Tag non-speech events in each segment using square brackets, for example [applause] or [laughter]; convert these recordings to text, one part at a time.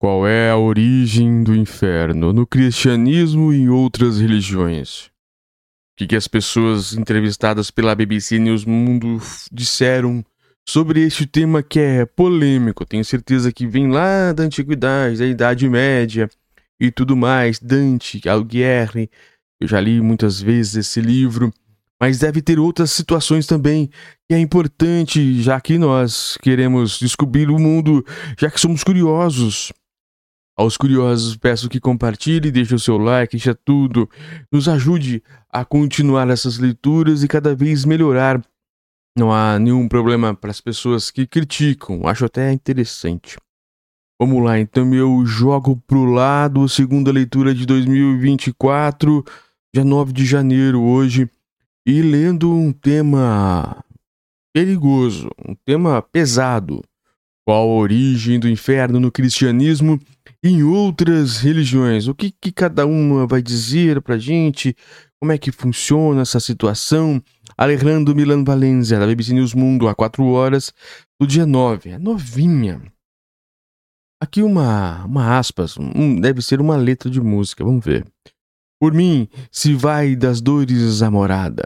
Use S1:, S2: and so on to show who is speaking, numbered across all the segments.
S1: Qual é a origem do inferno no cristianismo e em outras religiões? O que, que as pessoas entrevistadas pela BBC News Mundo disseram sobre este tema que é polêmico? Tenho certeza que vem lá da antiguidade, da Idade Média e tudo mais. Dante, Alighieri, eu já li muitas vezes esse livro, mas deve ter outras situações também que é importante, já que nós queremos descobrir o mundo, já que somos curiosos. Aos curiosos, peço que compartilhe, deixe o seu like, deixe tudo. Nos ajude a continuar essas leituras e cada vez melhorar. Não há nenhum problema para as pessoas que criticam, acho até interessante. Vamos lá, então eu jogo pro lado, segunda leitura de 2024, dia 9 de janeiro hoje, e lendo um tema perigoso, um tema pesado. Qual a origem do inferno no cristianismo em outras religiões. O que, que cada uma vai dizer pra gente? Como é que funciona essa situação? Alejandro Milan Valencia, da BBC News Mundo, há 4 horas do dia 9. É novinha. Aqui uma, uma aspas, um, deve ser uma letra de música, vamos ver. Por mim, se vai das dores a morada.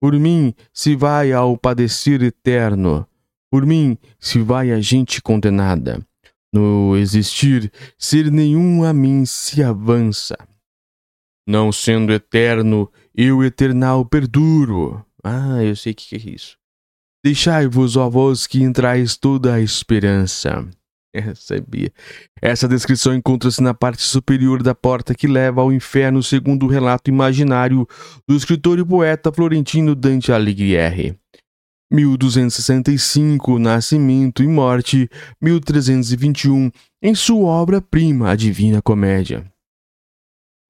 S1: Por mim, se vai ao padecer eterno. Por mim, se vai a gente condenada. No existir, ser nenhum a mim se avança. Não sendo eterno, eu eternal perduro. Ah, eu sei o que é isso. Deixai-vos, ó vós, que entrais toda a esperança. [laughs] É, sabia. Essa descrição encontra-se na parte superior da porta que leva ao inferno, segundo o relato imaginário do escritor e poeta florentino Dante Alighieri. 1265, Nascimento e Morte, 1321, em sua obra-prima, A Divina Comédia.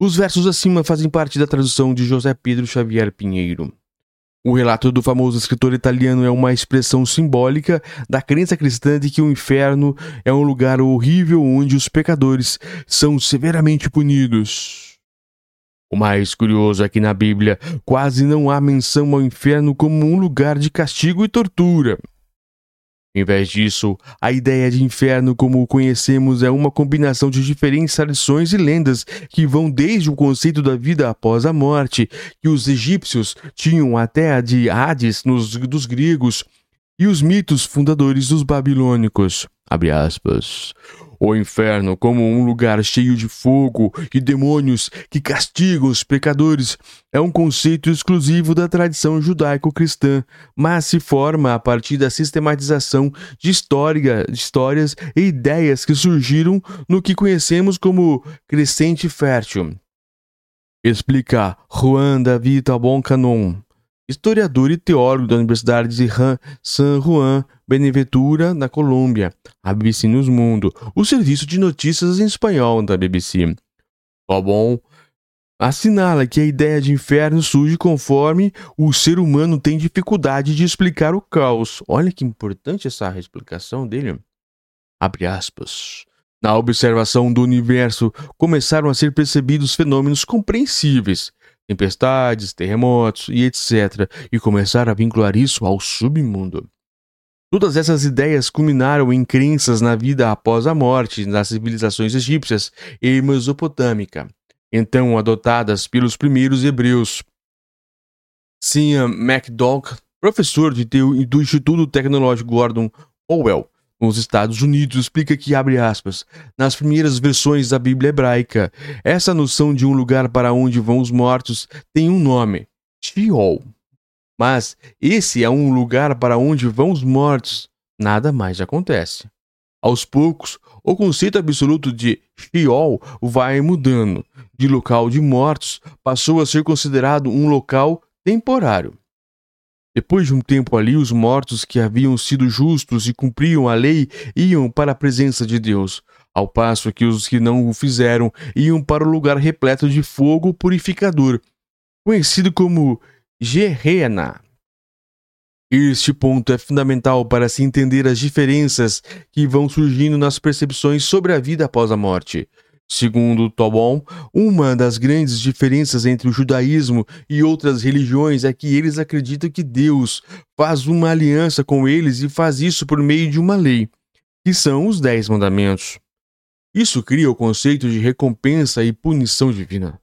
S1: Os versos acima fazem parte da tradução de José Pedro Xavier Pinheiro. O relato do famoso escritor italiano é uma expressão simbólica da crença cristã de que o inferno é um lugar horrível onde os pecadores são severamente punidos. O mais curioso é que na Bíblia quase não há menção ao inferno como um lugar de castigo e tortura. Em vez disso, a ideia de inferno como o conhecemos é uma combinação de diferentes tradições e lendas que vão desde o conceito da vida após a morte, que os egípcios tinham até a de Hades nos, dos gregos, e os mitos fundadores dos babilônicos. O inferno, como um lugar cheio de fogo e demônios que castigam os pecadores, é um conceito exclusivo da tradição judaico-cristã, mas se forma a partir da sistematização de, história, histórias e ideias que surgiram no que conhecemos como crescente fértil. Explica Juan David Canon, historiador e teólogo da Universidade de San Juan Beneventura, na Colômbia, a BBC News Mundo, o serviço de notícias em espanhol da BBC. Tá bom? Assinala que a ideia de inferno surge conforme o ser humano tem dificuldade de explicar o caos. Olha que importante essa explicação dele. Abre aspas. Na observação do universo, começaram a ser percebidos fenômenos compreensíveis, tempestades, terremotos e etc., e começaram a vincular isso ao submundo. Todas essas ideias culminaram em crenças na vida após a morte nas civilizações egípcias e mesopotâmica, então adotadas pelos primeiros hebreus. Sian McDougall, professor de do Instituto Tecnológico Gordon Howell, nos Estados Unidos, explica que, abre aspas, nas primeiras versões da Bíblia hebraica, essa noção de um lugar para onde vão os mortos tem um nome, Sheol. Mas esse é um lugar para onde vão os mortos. Nada mais acontece. Aos poucos, o conceito absoluto de Sheol vai mudando. De local de mortos, passou a ser considerado um local temporário. Depois de um tempo ali, os mortos que haviam sido justos e cumpriam a lei iam para a presença de Deus, ao passo que os que não o fizeram iam para o lugar repleto de fogo purificador, conhecido como Gerena. Este ponto é fundamental para se entender as diferenças que vão surgindo nas percepções sobre a vida após a morte. Segundo Tobon, uma das grandes diferenças entre o judaísmo e outras religiões é que eles acreditam que Deus faz uma aliança com eles e faz isso por meio de uma lei, que são os Dez Mandamentos. Isso cria o conceito de recompensa e punição divina.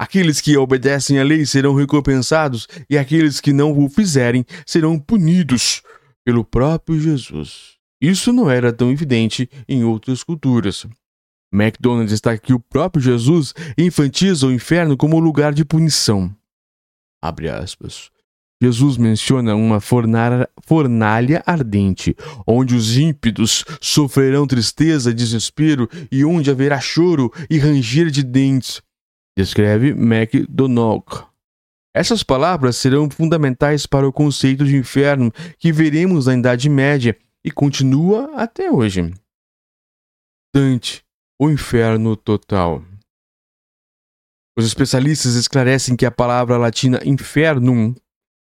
S1: Aqueles que obedecem à lei serão recompensados e aqueles que não o fizerem serão punidos pelo próprio Jesus. Isso não era tão evidente em outras culturas. McDonald está que o próprio Jesus enfatiza o inferno como lugar de punição. Jesus menciona uma fornalha ardente, onde os ímpidos sofrerão tristeza desespero e onde haverá choro e ranger de dentes. Descreve MacDonald. Essas palavras serão fundamentais para o conceito de inferno que veremos na Idade Média e continua até hoje. Dante, o inferno total. Os especialistas esclarecem que a palavra latina infernum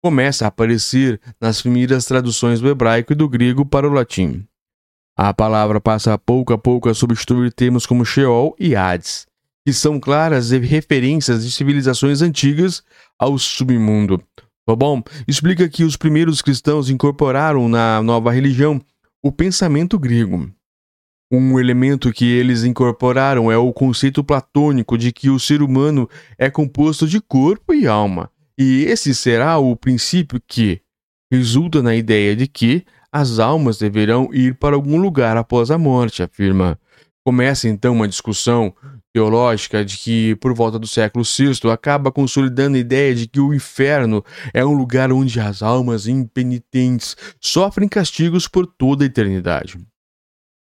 S1: começa a aparecer nas primeiras traduções do hebraico e do grego para o latim. A palavra passa pouco a pouco a substituir termos como Sheol e Hades, que são claras referências de civilizações antigas ao submundo. Tá bom? Explica que os primeiros cristãos incorporaram na nova religião o pensamento grego. Um elemento que eles incorporaram é o conceito platônico de que o ser humano é composto de corpo e alma, e esse será o princípio que resulta na ideia de que as almas deverão ir para algum lugar após a morte, afirma. Começa então uma discussão teológica de que, por volta do século VI, acaba consolidando a ideia de que o inferno é um lugar onde as almas impenitentes sofrem castigos por toda a eternidade.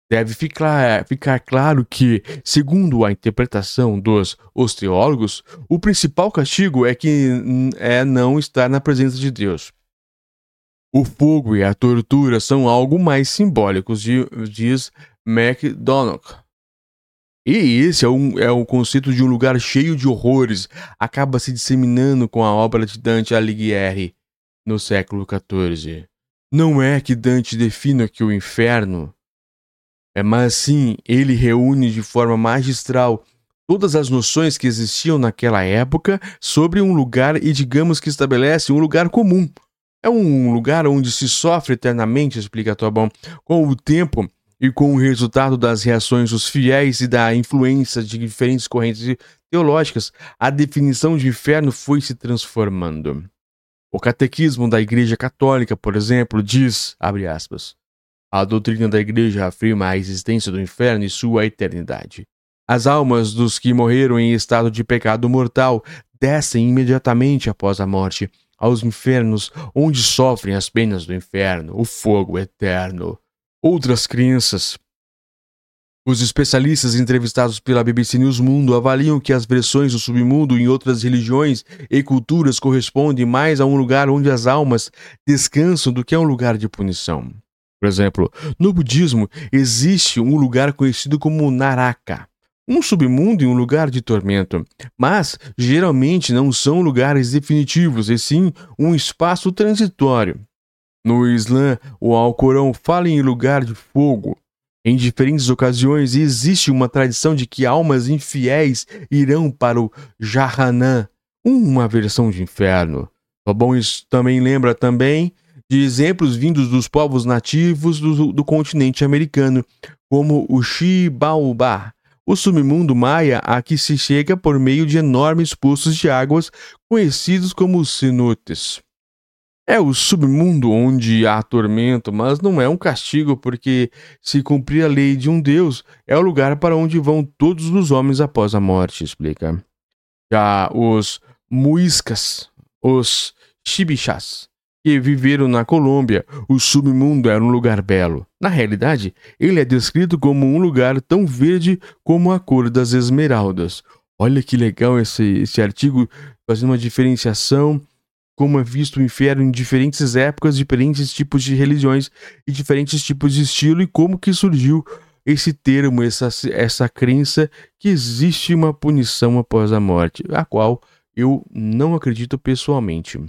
S1: Deve ficar, ficar claro que, segundo a interpretação dos os teólogos, o principal castigo é que é não estar na presença de Deus. O fogo e a tortura são algo mais simbólicos, diz MacDonald. E esse é, um, é o conceito de um lugar cheio de horrores, acaba se disseminando com a obra de Dante Alighieri no século XIV. Não é que Dante defina que o inferno é, mas sim, ele reúne de forma magistral todas as noções que existiam naquela época sobre um lugar e digamos que estabelece um lugar comum. É um lugar onde se sofre eternamente, explica Tobão, com o tempo e com o resultado das reações dos fiéis e da influência de diferentes correntes teológicas, a definição de inferno foi se transformando. O catequismo da Igreja Católica, por exemplo, diz, abre aspas, a doutrina da Igreja afirma a existência do inferno e sua eternidade. As almas dos que morreram em estado de pecado mortal descem imediatamente após a morte aos infernos, onde sofrem as penas do inferno, o fogo eterno. Outras crenças. Os especialistas entrevistados pela BBC News Mundo avaliam que as versões do submundo em outras religiões e culturas correspondem mais a um lugar onde as almas descansam do que a um lugar de punição. Por exemplo, no budismo existe um lugar conhecido como Naraka, um submundo e um lugar de tormento, mas geralmente não são lugares definitivos, e sim um espaço transitório. No Islã, o Alcorão fala em lugar de fogo. Em diferentes ocasiões existe uma tradição de que almas infiéis irão para o Jahannam, uma versão de inferno. Tá bom? Isso também lembra também de exemplos vindos dos povos nativos do, do continente americano, como o Xibaubá, o submundo maia a que se chega por meio de enormes poços de águas conhecidos como cenotes. É o submundo onde há tormento, mas não é um castigo, porque se cumprir a lei de um Deus, é o lugar para onde vão todos os homens após a morte, explica. Já os muiscas, os chibixás, que viveram na Colômbia, o submundo era um lugar belo. Na realidade, ele é descrito como um lugar tão verde como a cor das esmeraldas. Olha que legal esse, esse artigo fazendo uma diferenciação como é visto o inferno em diferentes épocas, diferentes tipos de religiões e diferentes tipos de estilo e como que surgiu esse termo, essa, essa crença que existe uma punição após a morte, a qual eu não acredito pessoalmente.